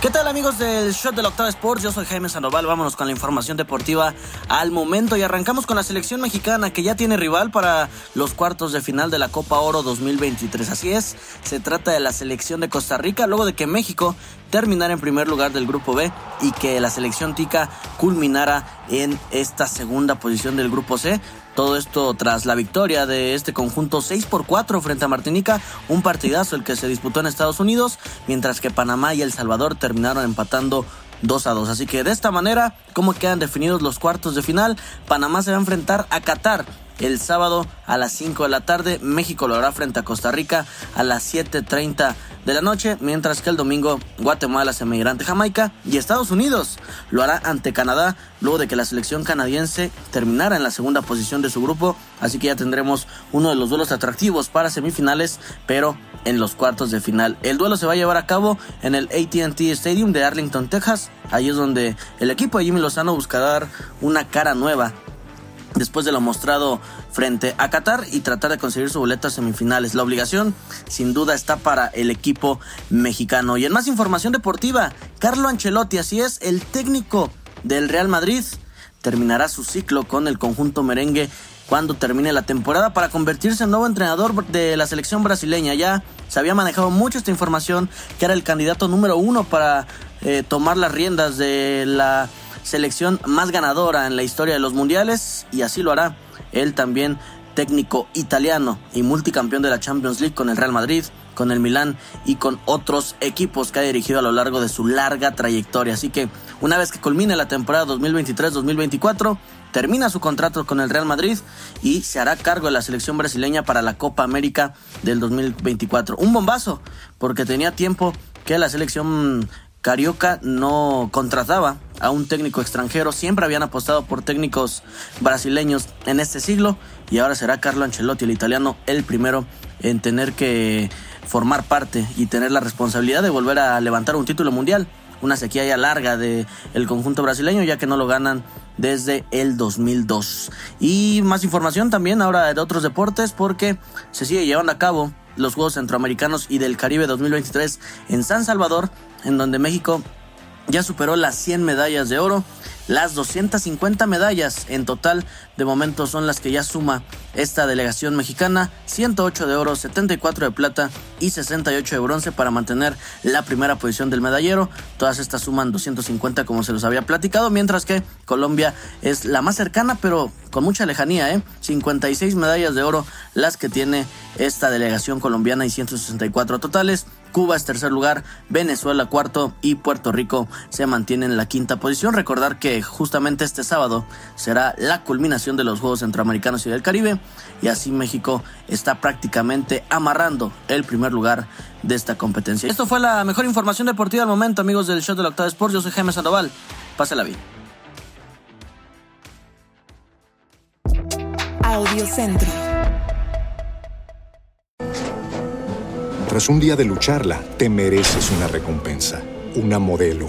¿Qué tal amigos del Shot del Octava Sports? Yo soy Jaime Sandoval, vámonos con la información deportiva al momento y arrancamos con la selección mexicana que ya tiene rival para los cuartos de final de la Copa Oro 2023. Así es, se trata de la selección de Costa Rica luego de que México terminara en primer lugar del grupo B y que la selección tica culminara en esta segunda posición del grupo C. Todo esto tras la victoria de este conjunto 6 por 4 frente a Martinica, un partidazo el que se disputó en Estados Unidos, mientras que Panamá y El Salvador terminaron empatando 2 a 2. Así que de esta manera, ¿cómo quedan definidos los cuartos de final? Panamá se va a enfrentar a Qatar el sábado a las 5 de la tarde. México lo hará frente a Costa Rica a las 7.30 de la noche, mientras que el domingo Guatemala se medirá ante Jamaica y Estados Unidos lo hará ante Canadá luego de que la selección canadiense terminara en la segunda posición de su grupo, así que ya tendremos uno de los duelos atractivos para semifinales, pero en los cuartos de final. El duelo se va a llevar a cabo en el ATT Stadium de Arlington, Texas. Ahí es donde el equipo de Jimmy Lozano buscará dar una cara nueva después de lo mostrado frente a Qatar y tratar de conseguir su boleto a semifinales. La obligación sin duda está para el equipo mexicano. Y en más información deportiva, Carlo Ancelotti, así es, el técnico del Real Madrid, terminará su ciclo con el conjunto merengue cuando termine la temporada para convertirse en nuevo entrenador de la selección brasileña. Ya se había manejado mucho esta información que era el candidato número uno para eh, tomar las riendas de la selección más ganadora en la historia de los mundiales y así lo hará. Él también técnico italiano y multicampeón de la Champions League con el Real Madrid, con el Milán y con otros equipos que ha dirigido a lo largo de su larga trayectoria. Así que una vez que culmine la temporada 2023-2024, termina su contrato con el Real Madrid y se hará cargo de la selección brasileña para la Copa América del 2024. Un bombazo, porque tenía tiempo que la selección Carioca no contrataba a un técnico extranjero, siempre habían apostado por técnicos brasileños en este siglo y ahora será Carlo Ancelotti, el italiano, el primero en tener que formar parte y tener la responsabilidad de volver a levantar un título mundial. Una sequía ya larga del el conjunto brasileño ya que no lo ganan desde el 2002. Y más información también ahora de otros deportes porque se sigue llevando a cabo los Juegos Centroamericanos y del Caribe 2023 en San Salvador, en donde México ya superó las 100 medallas de oro las 250 medallas en total de momento son las que ya suma esta delegación mexicana, 108 de oro, 74 de plata y 68 de bronce para mantener la primera posición del medallero. Todas estas suman 250 como se los había platicado, mientras que Colombia es la más cercana pero con mucha lejanía, ¿eh? 56 medallas de oro las que tiene esta delegación colombiana y 164 totales. Cuba es tercer lugar, Venezuela cuarto y Puerto Rico se mantiene en la quinta posición. Recordar que justamente este sábado será la culminación de los Juegos Centroamericanos y del Caribe y así México está prácticamente amarrando el primer lugar de esta competencia. Esto fue la mejor información deportiva al momento, amigos del show de la Octava Sports. Yo soy Jaime Sandoval. Pásela bien. Audio Centro. Tras un día de lucharla, te mereces una recompensa, una modelo,